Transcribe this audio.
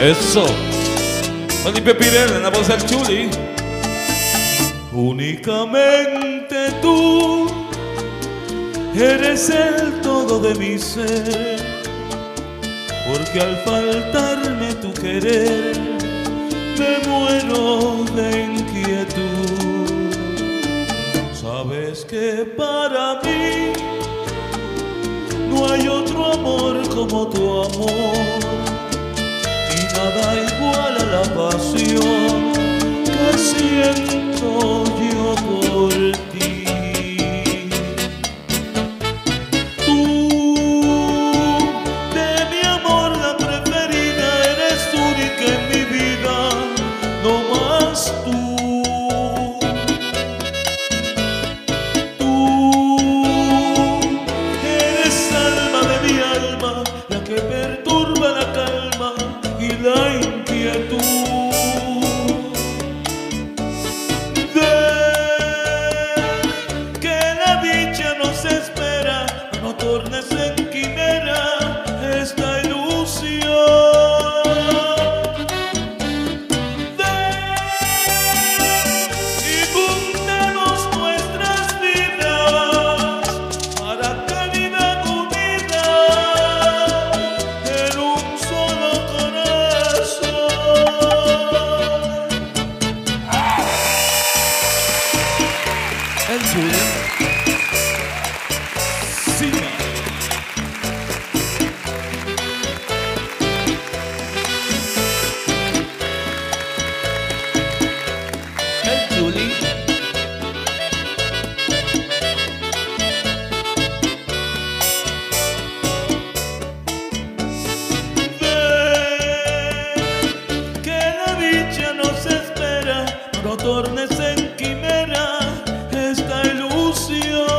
Eso. Pirel en la voz del Chuli. Únicamente tú eres el todo de mi ser. Porque al faltarme tu querer, me muero de inquietud. Sabes que para mí no hay otro amor como tu amor nada igual a la pasión que siento Quimera esta ilusión, y bundemos nuestras vidas para cálida comida en un solo corazón. en quimera esta ilusión.